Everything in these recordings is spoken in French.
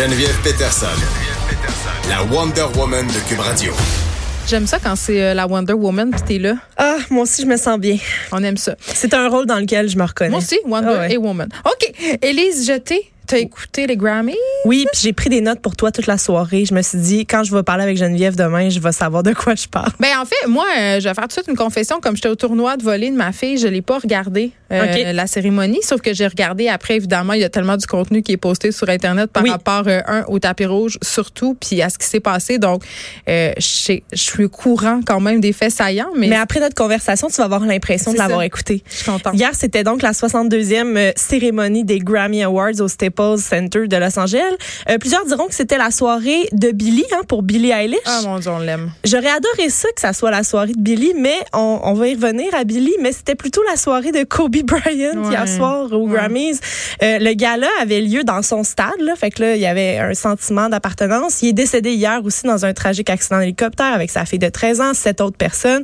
Geneviève Peterson, la Wonder Woman de Cube Radio. J'aime ça quand c'est euh, la Wonder Woman puis t'es là. Ah, moi aussi, je me sens bien. On aime ça. C'est un rôle dans lequel je me reconnais. Moi aussi, Wonder Ah ouais. et Woman. OK. Élise Jeté, t'as écouté les Grammys? Oui, puis j'ai pris des notes pour toi toute la soirée. Je me suis dit, quand je vais parler avec Geneviève demain, je vais savoir de quoi je parle. Ben en fait, moi, euh, je vais faire tout de suite une confession. Comme j'étais au tournoi de volley de ma fille, je l'ai pas regardé euh, OK. la cérémonie. Sauf que j'ai regardé après. Évidemment, il y a tellement du contenu qui est posté sur Internet par Oui. rapport euh, un au tapis rouge surtout, puis à ce qui s'est passé. Donc, euh, je suis au courant quand même des faits saillants, mais, Mais après notre conversation, tu vas avoir l'impression de l'avoir écouté. je suis contente. Hier, c'était donc la 62e euh, cérémonie des Grammy Awards au Staples Center de Los Angeles. Euh, plusieurs diront que c'était la soirée de Billy hein, pour Billie Eilish. Ah mon Dieu, on l'aime. J'aurais adoré ça que ça soit la soirée de Billy, mais on, on va y revenir à Billy, mais c'était plutôt la soirée de Kobe Bryant Ouais. hier soir aux Ouais. Grammys. Euh, le gala avait lieu dans son stade, là, fait que là il y avait un sentiment d'appartenance. Il est décédé hier aussi dans un tragique accident d'hélicoptère avec sa fille de 13 ans, sept autres personnes.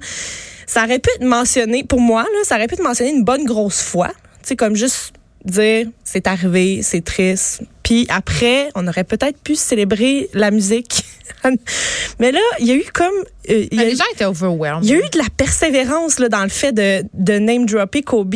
Ça aurait pu être mentionné pour moi là, ça aurait pu être mentionné une bonne grosse fois, tu sais comme juste dire c'est arrivé, c'est triste. Puis après, on aurait peut-être pu célébrer la musique. Mais là, il y a eu comme euh, il y a les eu- gens étaient overwhelmed. il y a eu de la persévérance là, dans le fait de, de name dropper Kobe.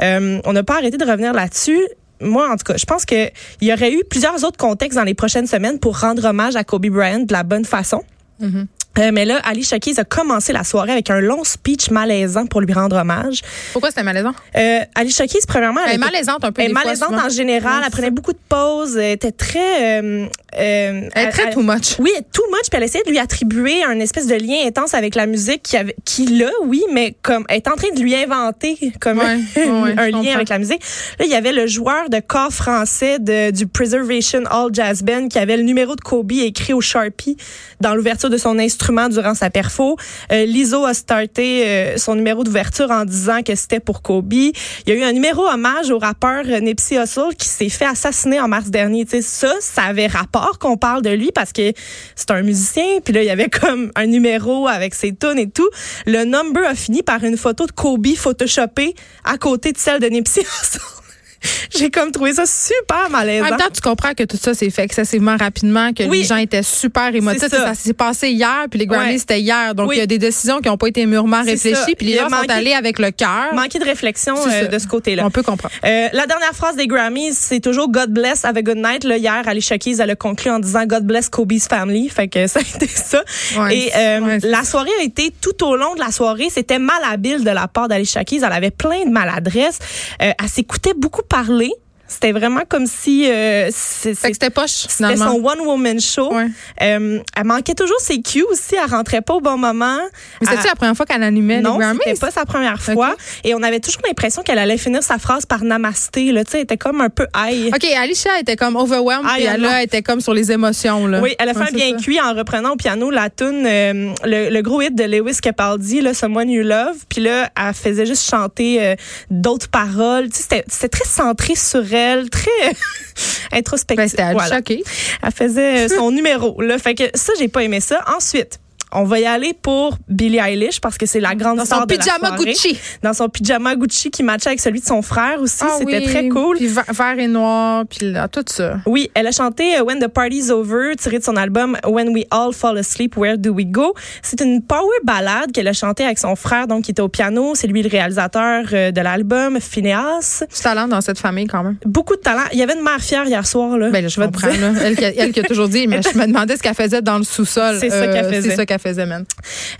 Euh, on n'a pas arrêté de revenir là-dessus. Moi, en tout cas, je pense que il y aurait eu plusieurs autres contextes dans les prochaines semaines pour rendre hommage à Kobe Bryant de la bonne façon. Mhm. Euh, mais là, Ali Keys a commencé la soirée avec un long speech malaisant pour lui rendre hommage. Pourquoi c'était malaisant? Euh, Ali Keys, premièrement, Elle est était- malaisante un peu. elle est fois, malaisante en général. Elle prenait beaucoup de pauses. Elle était très... euh, Elle est très too much. oui, too much, puis elle essayait de lui attribuer un espèce de lien intense avec la musique qui avait, qui l'a, oui, mais comme elle est en train de lui inventer comme Ouais, un, ouais, un je lien comprends. avec la musique. Là, il y avait le joueur de corps français de, du Preservation All Jazz Band qui avait le numéro de Kobe écrit au Sharpie dans l'ouverture de son instrument durant sa perfo. Euh, Lizzo a starté euh, son numéro d'ouverture en disant que c'était pour Kobe. Il y a eu un numéro hommage au rappeur Nipsey Hussle qui s'est fait assassiner en mars dernier. Tu sais, ça, ça avait rapport qu'on parle de lui parce que c'est un musicien. Puis là, il y avait comme un numéro avec ses tunes et tout. Le number a fini par une photo de Kobe photoshopée à côté de celle de Nipsey Hussle. J'ai comme trouvé ça super En malaisant. même temps, tu comprends que tout ça s'est fait excessivement rapidement, que Oui. les gens étaient super émotifs. Ça. Ça, s'est passé hier, puis les Grammys, Ouais. c'était hier. Donc, Oui. il y a des décisions qui n'ont pas été mûrement réfléchies, puis les gens sont manqué- allés avec le cœur. Manqué de réflexion euh, de ce côté-là. On peut comprendre. Euh, la dernière phrase des Grammys, c'est toujours God bless, have a good night. Là, hier, Alicia Keys, elle a conclu en disant God bless Kobe's family. Fait que ça a été ça. Ouais, Et euh, ouais, la soirée a été tout au long de la soirée, c'était malhabile de la part d'Alicia Keys. Elle avait plein de maladresses. Euh, elle s'écoutait beaucoup parler. C'était vraiment comme si euh, c'était poche, c'était son one-woman show. Ouais. Euh, elle manquait toujours ses cues aussi. Elle rentrait pas au bon moment. Mais c'était la première fois qu'elle animait non, les Grammys? c'était pas sa première fois. Et on avait toujours l'impression qu'elle allait finir sa phrase par namasté. Là, tu sais, elle était comme un peu high. OK, Alicia était comme overwhelmed, puis elle là, était comme sur les émotions. Là. Oui, elle a fait Ouais, un bien ça. cuit en reprenant au piano la tune, euh, le, le gros hit de Lewis Capaldi, là, Someone You Love. Puis là, elle faisait juste chanter euh, d'autres paroles. Tu sais, c'était très centré sur elle, très. Ben, c'était Voilà. choqué. Elle faisait son numéro. Là. Fait que ça, j'ai pas aimé ça. Ensuite, on va y aller pour Billie Eilish parce que c'est la grande Dans star son de la pyjama soirée. Gucci. Dans son pyjama Gucci qui matchait avec celui de son frère aussi. Ah C'était oui, très cool. Puis vert, et noir, puis là, tout ça. Oui, elle a chanté euh, When the Party's Over, tiré de son album When We All Fall Asleep, Where Do We Go? C'est une power ballade qu'elle a chantée avec son frère, donc qui était au piano. C'est lui le réalisateur euh, de l'album, Phineas. Du talent dans cette famille, quand même. Beaucoup de talent. Il y avait une mère fière hier soir, là. Ben là, je vais te dire. Là. Elle, qui a- elle qui a toujours dit, mais je me demandais ce qu'elle faisait dans le sous-sol. C'est ça qu'elle faisait. Faisait, man.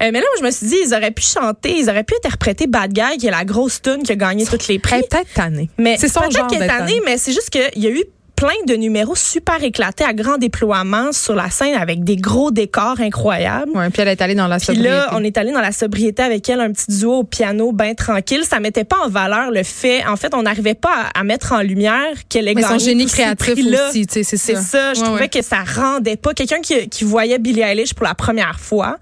Euh, mais là, moi, je me suis dit, ils auraient pu chanter, ils auraient pu interpréter Bad Guy, qui est la grosse tune qui a gagné tous les prix. Elle est peut-être tannée. Mais c'est son peut-être genre qu'elle est tannée. mais c'est juste qu'il y a eu plein de numéros super éclatés à grand déploiement sur la scène avec des gros décors incroyables. Ouais, puis elle est allée dans la Puis sobriété. là, on est allé dans la sobriété avec elle, un petit duo au piano bien tranquille. Ça mettait pas en valeur le fait, en fait, on n'arrivait pas à, à mettre en lumière qu'elle gagné son génie créatif aussi, tu sais, c'est C'est ça. ça, je Ouais, trouvais ouais. que ça rendait pas. Quelqu'un qui, qui voyait Billie Eilish pour la première fois,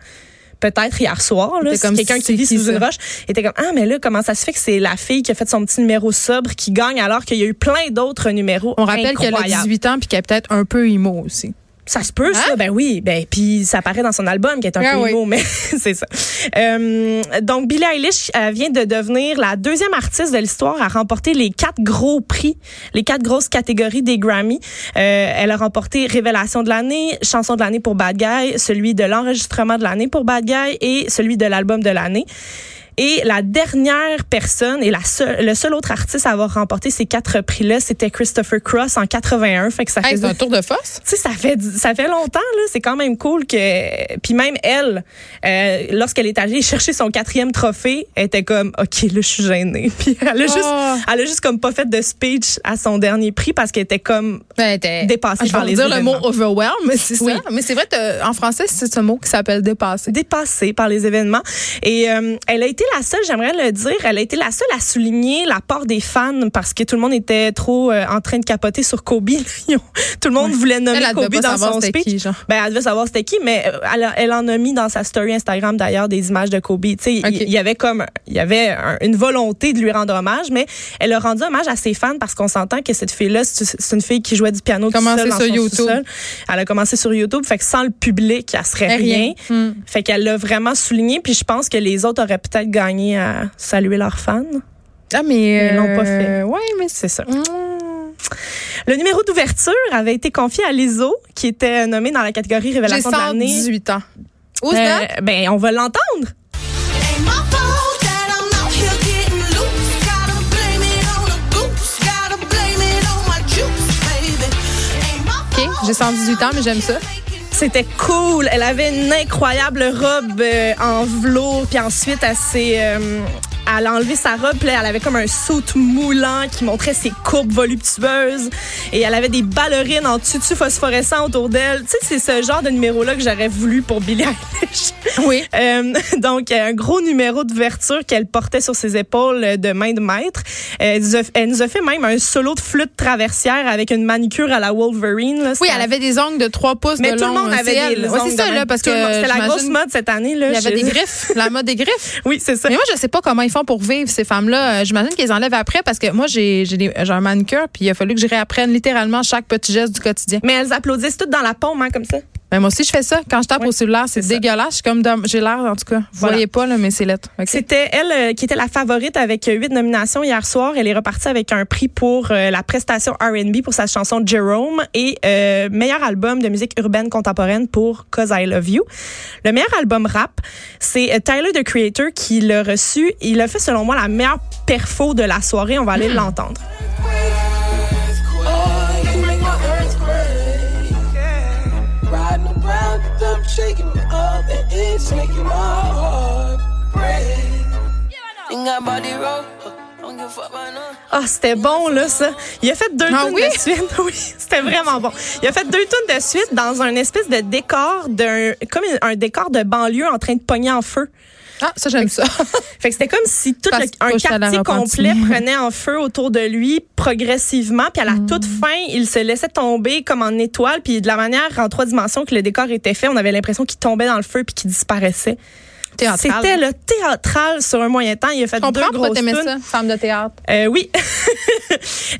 peut-être hier soir, si comme quelqu'un qui vit c'est sous une ça? roche, était comme ah mais là comment ça se fait que c'est la fille qui a fait son petit numéro sobre qui gagne alors qu'il y a eu plein d'autres numéros On rappelle qu'elle a incroyables. 18 ans puis qu'elle est peut-être un peu emo aussi. Ça se peut, ça. Hein? Ben oui. Ben, puis ça apparaît dans son album qui est un Ah peu oui. mais c'est ça. Euh, donc, Billie Eilish euh, vient de devenir la deuxième artiste de l'histoire à remporter les quatre gros prix, les quatre grosses catégories des Grammy. Euh, elle a remporté Révélation de l'année, Chanson de l'année pour Bad Guy, celui de l'enregistrement de l'année pour Bad Guy et celui de l'album de l'année. Et la dernière personne et la seule, le seul autre artiste à avoir remporté ces quatre prix-là, c'était Christopher Cross en 81. Fait que ça Hey, c'est un tour de force. tu sais, ça fait ça fait longtemps là. C'est quand même cool que. Puis même elle, euh, lorsqu'elle est allée chercher son quatrième trophée, elle était comme, ok, là, je suis gênée. Puis elle a juste, Oh. elle a juste comme pas fait de speech à son dernier prix parce qu'elle était comme Ben, t'es- Dépassée Je par les dire le mot overwhelm, c'est Oui. ça. Mais c'est vrai, en français, c'est ce mot qui s'appelle dépasser. dépassée par les événements. Et euh, elle a été la seule, j'aimerais le dire, elle a été la seule à souligner l'apport des fans parce que tout le monde était trop euh, en train de capoter sur Kobe. Tout le monde voulait nommer Elle, Kobe dans son speech. qui, genre. Ben, elle devait savoir c'était qui, mais euh, elle, elle en a mis dans sa story Instagram d'ailleurs des images de Kobe. Il- Ok. il y avait comme, il y avait un- une volonté de lui rendre hommage, mais elle a rendu hommage à ses fans parce qu'on s'entend que cette fille-là, c'est une fille qui jouait du piano tout Commencé seul sur YouTube. Elle a commencé sur YouTube, fait que sans le public, elle serait rien. Rien. Hmm. Fait qu'elle l'a vraiment souligné, puis je pense que les autres auraient peut-être gagné à saluer leurs fans. Ah, mais. Ils l'ont pas fait. Ouais, mais C'est ça. Hmm. Le numéro d'ouverture avait été confié à Lizzo, qui était nommée dans la catégorie Révélation de l'année. 118 ans. Who's Euh, ben, on va l'entendre. OK, j'ai 118 ans, mais j'aime ça. C'était cool. Elle avait une incroyable robe euh, en velours, puis ensuite elle s'est euh, elle a enlevé sa robe, puis elle avait comme un saut moulant qui montrait ses courbes voluptueuses et elle avait des ballerines en tutu phosphorescent autour d'elle. Tu sais, c'est ce genre de numéro là que j'aurais voulu pour Billie Eilish. Oui. Euh, donc, un gros numéro d'ouverture qu'elle portait sur ses épaules de main de maître. Elle nous, a, elle nous a fait même un solo de flûte traversière avec une manicure à la Wolverine. Là. Oui, elle avait des ongles de 3 pouces mais de tout le long. monde avait des. Ouais, ongles c'est ça, de là, parce que. C'était la grosse mode cette année. Là, Il y avait des griffes, la mode des griffes. Oui, c'est ça. Mais moi, je sais pas comment font pour vivre, ces femmes-là. Euh, J'imagine qu'ils enlèvent après parce que moi, j'ai un manucure, puis il a fallu que je réapprenne littéralement chaque petit geste du quotidien. Mais elles applaudissent toutes dans la paume, hein, comme ça. Mais moi aussi, je fais ça. Quand je tape Oui, au cellulaire, c'est dégueulasse. Je suis comme j'ai l'air, en tout cas. Vous Voilà. voyez pas, là, mais c'est lettre. C'était elle euh, qui était la favorite avec huit nominations hier soir. Elle est repartie avec un prix pour euh, la prestation R&B pour sa chanson Jerome et euh, meilleur album de musique urbaine contemporaine pour Cause I Love You. Le meilleur album rap, c'est Tyler the Creator qui l'a reçu. Il a fait selon moi la meilleure perfo de la soirée. On va aller l'entendre. Shaking me up, and it's making my heart. Break. Think I body roll, Ah, c'était bon, là, ça. Il a fait deux Ah tunes oui? de suite. Oui, c'était vraiment bon. Il a fait deux tunes de suite dans un espèce de décor d'un, comme un décor de banlieue en train de pogner en feu. Ah, ça, j'aime ça. Fait que c'était comme si tout le- un quartier complet prenait en feu autour de lui progressivement. Puis à la toute Mm. fin, il se laissait tomber comme en étoile. Puis de la manière en trois dimensions que le décor était fait, on avait l'impression qu'il tombait dans le feu puis qu'il disparaissait. C'était le théâtral sur un moyen temps. Il a fait deux grosses ça, femme de théâtre. Euh, oui.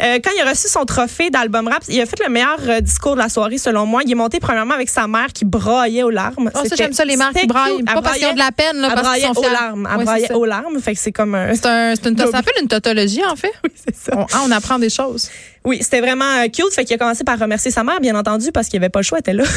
Euh, quand il a reçu son trophée d'album rap, il a fait le meilleur euh, discours de la soirée selon moi. Il est monté premièrement avec sa mère qui braillait aux larmes. Oh, ça, j'aime ça, les mères qui braillent. Pas parce qu'ils ont de la peine, là, Elle parce qu'ils sont aux fiers. larmes. Elle Ouais, braillait aux larmes. Fait que c'est comme un... C'est un, une, ça s'appelle une tautologie, en fait. Oui, c'est ça. On, ah, on apprend des choses. Oui, c'était vraiment euh, cute. Fait qu'il a commencé par remercier sa mère, bien entendu, parce qu'il avait pas le choix, elle était là.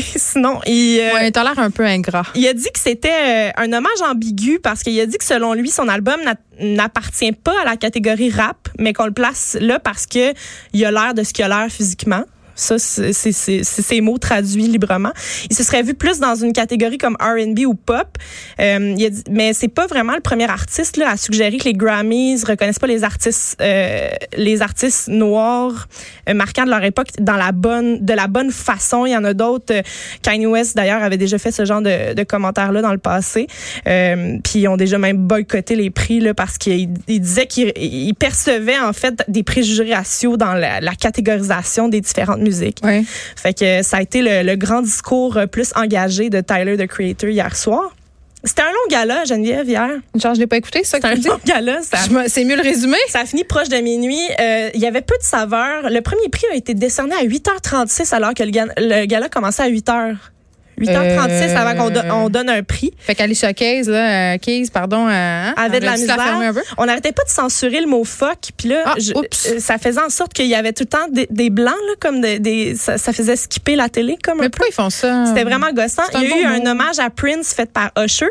Sinon, il, euh, Ouais, t'as l'air un peu ingrat. il a dit que c'était euh, un hommage ambigu parce qu'il a dit que selon lui, son album n'a- n'appartient pas à la catégorie rap, mais qu'on le place là parce que il a l'air de ce qu'il a l'air physiquement. Ça, c'est ses mots traduits librement. Il se serait vu plus dans une catégorie comme R&B ou pop. Euh, il a mais c'est pas vraiment le premier artiste là, à suggérer que les Grammys reconnaissent pas les artistes, euh, les artistes noirs euh, marquants de leur époque dans la bonne, de la bonne façon. Il y en a d'autres. euh, Kanye West d'ailleurs avait déjà fait ce genre de, de commentaires là dans le passé. Euh, puis ils ont déjà même boycotté les prix là parce qu'il il disait qu'il il percevait en fait des préjugés raciaux dans la, la catégorisation des différentes musiques. Ouais. Fait que ça a été le, le grand discours euh, plus engagé de Tyler the Creator hier soir. C'était un long gala, Geneviève, hier. Genre, je l'ai pas écouté, c'est ça que un tu dis? long gala. C'est mieux le résumé? ça a fini proche de minuit. Euh, Il y avait peu de saveurs. Le premier prix a été décerné à 8h36 alors que le gala commençait à 8h. 8h36 Euh, avant qu'on do- on donne un prix. Fait qu'Alicia Keys, là, euh, Keys, pardon, euh, hein, avait de la misère. On n'arrêtait pas de censurer le mot fuck. Puis là, Ah, je- euh, ça faisait en sorte qu'il y avait tout le temps des, des blancs, là, comme des, des- ça, ça faisait skipper la télé comme un Mais peu. pourquoi ils font ça? C'était vraiment gossant. Il y a eu un hommage à Prince fait par Usher.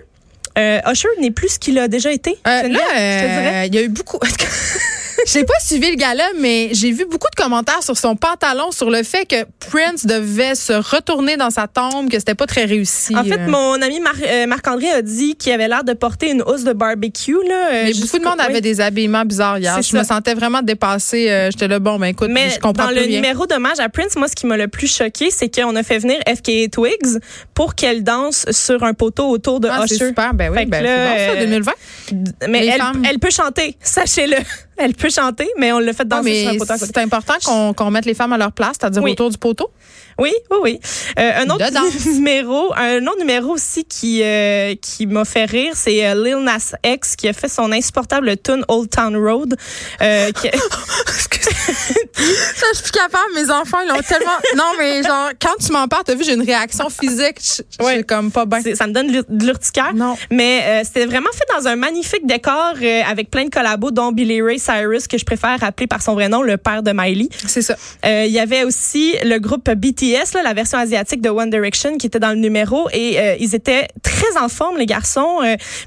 Euh, Usher n'est plus ce qu'il a déjà été. Euh, là, je te dirais. euh, il y a eu beaucoup. J'ai pas suivi le gala, mais j'ai vu beaucoup de commentaires sur son pantalon sur le fait que Prince devait se retourner dans sa tombe, que c'était pas très réussi. En fait, euh. mon ami Mar- euh, Marc-André a dit qu'il avait l'air de porter une housse de barbecue. Là, euh, Mais beaucoup de monde avait des habillements bizarres hier. Je me sentais vraiment dépassée. J'étais là, bon, ben écoute, Mais je comprends dans le rien. numéro d'hommage à Prince, moi, ce qui m'a le plus choqué, c'est qu'on a fait venir FKA Twigs pour qu'elle danse sur un poteau autour de Ah, c'est Usher. super. Ben oui, ben, c'est bon ça, euh, 2020. Mais elle, elle peut chanter, sachez-le. Elle peut chanter, mais on l'a fait danser sur un poteau c'est important qu'on qu'on mette les femmes à leur place, c'est-à-dire Oui. autour du poteau? Oui, oui, oui. Euh, un autre numéro, un autre numéro aussi qui euh, qui m'a fait rire, c'est euh, Lil Nas X qui a fait son insupportable tune Old Town Road. Euh, qui- Ça, je suis plus capable. Mes enfants, ils l'ont tellement. Non, mais genre, quand tu m'en parles, t'as vu, j'ai une réaction physique. Je Ouais. suis comme pas bien. ça me donne de l'urticaire. Non. Mais euh, c'était vraiment fait dans un magnifique décor euh, avec plein de collabos, dont Billy Ray Cyrus, que je préfère appeler par son vrai nom, le père de Miley. C'est ça. Euh, Il y avait aussi le groupe BTS, là, la version asiatique de One Direction, qui était dans le numéro. Et ils étaient très en forme, les garçons.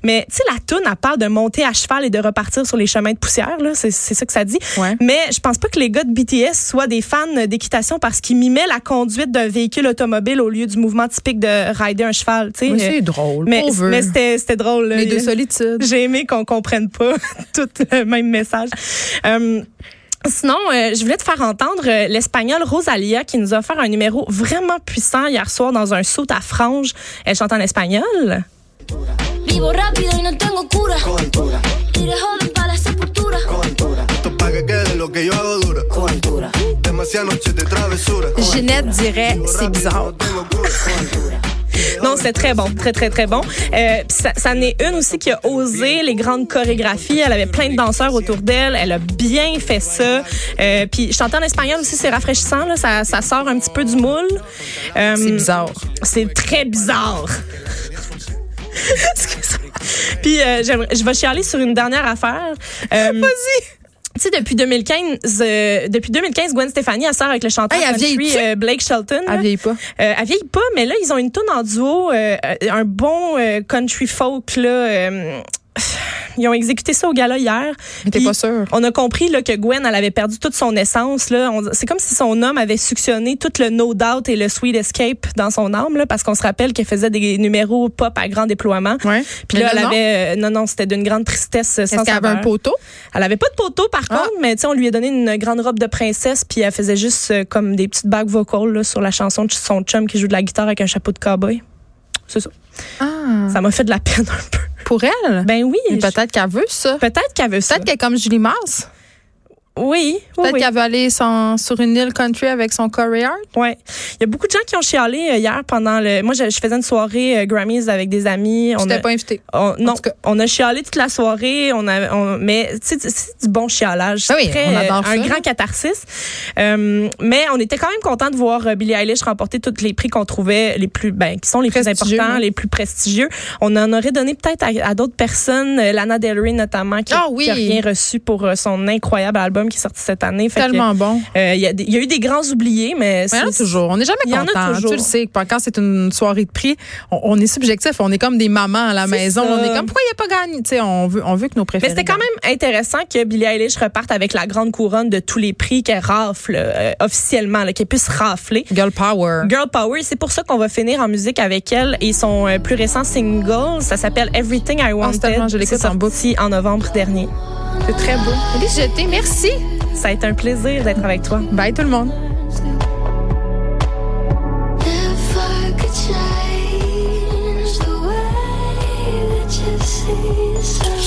mais tu sais, la toune, à part de monter à cheval et de repartir sur les chemins de poussière. là, C'est c'est ça que ça dit. Ouais. Mais je pense pas que les gars de BTS soient des fans d'équitation parce qu'ils mimaient la conduite d'un véhicule automobile au lieu du mouvement typique de rider un cheval. c'est drôle. mais c'était drôle. Les deux solitudes. J'ai aimé qu'on comprenne pas tout le même message. Euh, Sinon, euh, je voulais te faire entendre euh, l'espagnole Rosalia qui nous a offert un numéro vraiment puissant hier soir dans un saut à franges. Elle chante en espagnol. Vivo rápido y no tengo cura. Coventura, Iré joven para la sepultura. coventura. Esto es pa' que quede lo que yo hago Ginette dirait, c'est bizarre. Non, c'est très bon, très très très bon. Euh, ça, ça en est une aussi qui a osé les grandes chorégraphies. Elle avait plein de danseurs autour d'elle. Elle a bien fait ça. Euh, puis chanter en espagnol aussi, c'est rafraîchissant. Là. Ça, ça sort un petit peu du moule. Euh, C'est bizarre. C'est très bizarre. Puis euh, je vais chialer sur une dernière affaire. Vas-y. Tu sais, depuis 2015, euh, depuis 2015, Gwen Stefani, elle sort avec le chanteur Hey, country euh, Blake Shelton. Elle vieillit pas. Euh, elle vieillit pas, mais là, ils ont une tune en duo, euh, un bon euh, country folk. Là, euh, ils ont exécuté ça au gala hier. Mais t'es pas sûre. On a compris là, que Gwen, elle avait perdu toute son essence. Là. On- C'est comme si son homme avait suctionné tout le No Doubt et le Sweet Escape dans son âme, là, parce qu'on se rappelle qu'elle faisait des numéros pop à grand déploiement. Ouais. Puis Mais là, elle non. avait... euh, non, non, c'était d'une grande tristesse euh, Est-ce qu'elle avait un poteau? Elle avait pas de poteau, par Ah. contre, mais on lui a donné une grande robe de princesse, puis elle faisait juste euh, comme des petites bagues vocales là, sur la chanson de son chum qui joue de la guitare avec un chapeau de cowboy. C'est ça. Ah. Ça m'a fait de la peine un peu. Pour elle? Ben oui. Je- peut-être qu'elle veut ça. Peut-être qu'elle veut ça. Peut-être qu'elle est comme Julie Mars. Oui. oui, Peut-être oui. qu'elle veut aller son- sur une île country avec son Corey Hart. Ouais. Il y a beaucoup de gens qui ont chialé euh, hier pendant le. Moi, je, je faisais une soirée euh, Grammys avec des amis. On Je t'ai a, pas invité. on- non, on a chialé toute la soirée. On a, on- mais c'est du bon chialage. Ah C'est oui, très, on adore euh, un ça. grand catharsis. Euh, mais on était quand même content de voir Billie Eilish remporter tous les prix qu'on trouvait les plus, ben, qui sont les plus importants, les plus prestigieux. On en aurait donné peut-être à, à d'autres personnes, Lana Del Rey notamment, qui, Ah a- oui. qui a rien reçu pour son incroyable album qui est sorti cette année. Fait que, Tellement bon. euh, Il y, a y eu des grands oubliés, mais Mais il y en a c'est- toujours. On n'est jamais Il y en a content. toujours. Tu le sais, quand c'est une soirée de prix, on, on est subjectif. On est comme des mamans à la maison. ça. On est comme, pourquoi il n'y a pas gagné? Tu sais, on veut, on veut que nos Mais préférés. c'était quand même intéressant que Billie Eilish reparte avec la grande couronne de tous les prix qu'elle rafle euh, officiellement, qu'elle puisse rafler. Girl Power. Girl Power, c'est pour ça qu'on va finir en musique avec elle et son euh, plus récent single, ça s'appelle Everything I Wanted. Ah, c'est tellement, je l'écoute en boucle. en novembre dernier. C'est très beau. Elise Jeté, merci. Ça a été un plaisir d'être avec toi. Bye tout le monde.